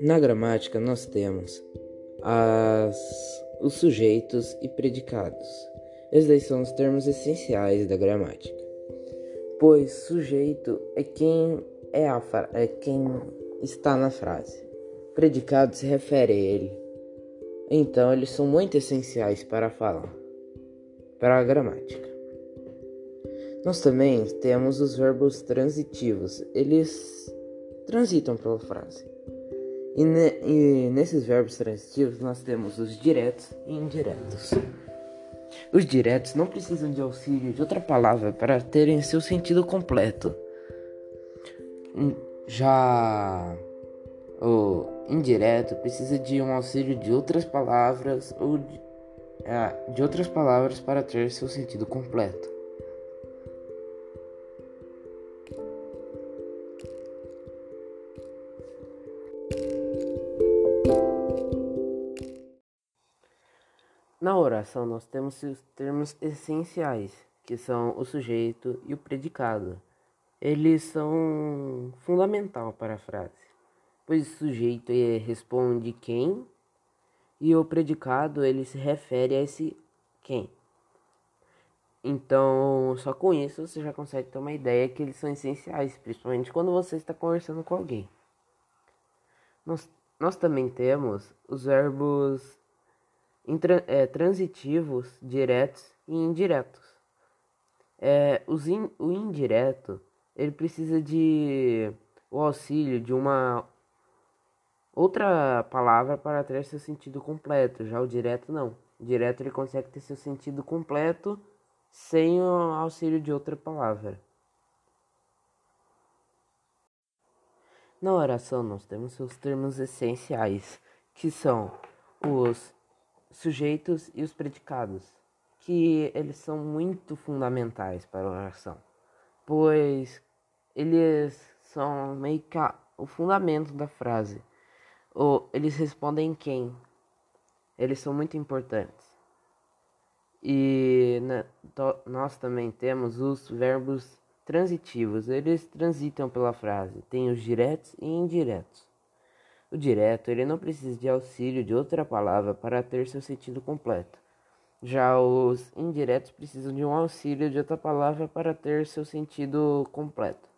Na gramática, nós temos as, os sujeitos e predicados. Esses são os termos essenciais da gramática, pois sujeito é quem é, a, é quem está na frase, predicado se refere a ele. Então, eles são muito essenciais para falar, para a gramática. Nós também temos os verbos transitivos, eles transitam pela frase. E, ne e nesses verbos transitivos nós temos os diretos e indiretos. Os diretos não precisam de auxílio de outra palavra para terem seu sentido completo. Já o indireto precisa de um auxílio de outras palavras ou de, é, de outras palavras para ter seu sentido completo. Na oração, nós temos os termos essenciais, que são o sujeito e o predicado. Eles são fundamental para a frase, pois o sujeito responde quem e o predicado ele se refere a esse quem. Então, só com isso você já consegue ter uma ideia que eles são essenciais, principalmente quando você está conversando com alguém. Nós, nós também temos os verbos é, transitivos, diretos e indiretos. É, in, o indireto ele precisa de o auxílio de uma outra palavra para ter seu sentido completo. Já o direto não. O direto ele consegue ter seu sentido completo sem o auxílio de outra palavra. Na oração nós temos seus termos essenciais, que são os sujeitos e os predicados, que eles são muito fundamentais para a oração, pois eles são meio que o fundamento da frase. Ou eles respondem quem? Eles são muito importantes. E né, nós também temos os verbos transitivos, eles transitam pela frase, tem os diretos e indiretos. O direto ele não precisa de auxílio de outra palavra para ter seu sentido completo. Já os indiretos precisam de um auxílio de outra palavra para ter seu sentido completo.